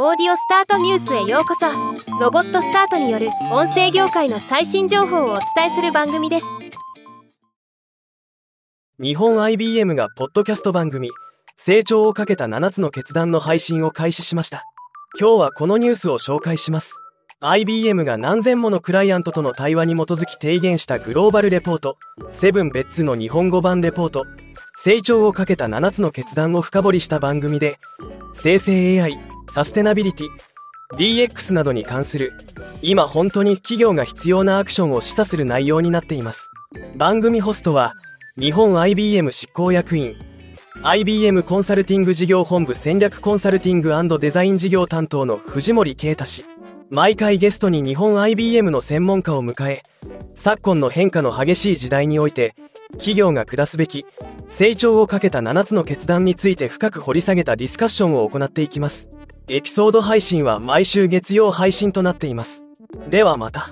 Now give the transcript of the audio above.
オーディオスタートニュースへようこそ。ロボットスタートによる音声業界の最新情報をお伝えする番組です。日本 IBM がポッドキャスト番組成長をかけた7つの決断の配信を開始しました。今日はこのニュースを紹介します。IBM が何千ものクライアントとの対話に基づき提言したグローバルレポートセブン別ツの日本語版レポート成長をかけた7つの決断を深掘りした番組で生成 AI サステナビリティ DX などに関する今本当に企業が必要なアクションを示唆する内容になっています。番組ホストは日本 IBM 執行役員 IBM コンサルティング事業本部戦略コンサルティングデザイン事業担当の藤森啓太氏。毎回ゲストに日本 IBM の専門家を迎え昨今の変化の激しい時代において企業が下すべき成長をかけた7つの決断について深く掘り下げたディスカッションを行っていきます。エピソード配信は毎週月曜配信となっています。ではまた。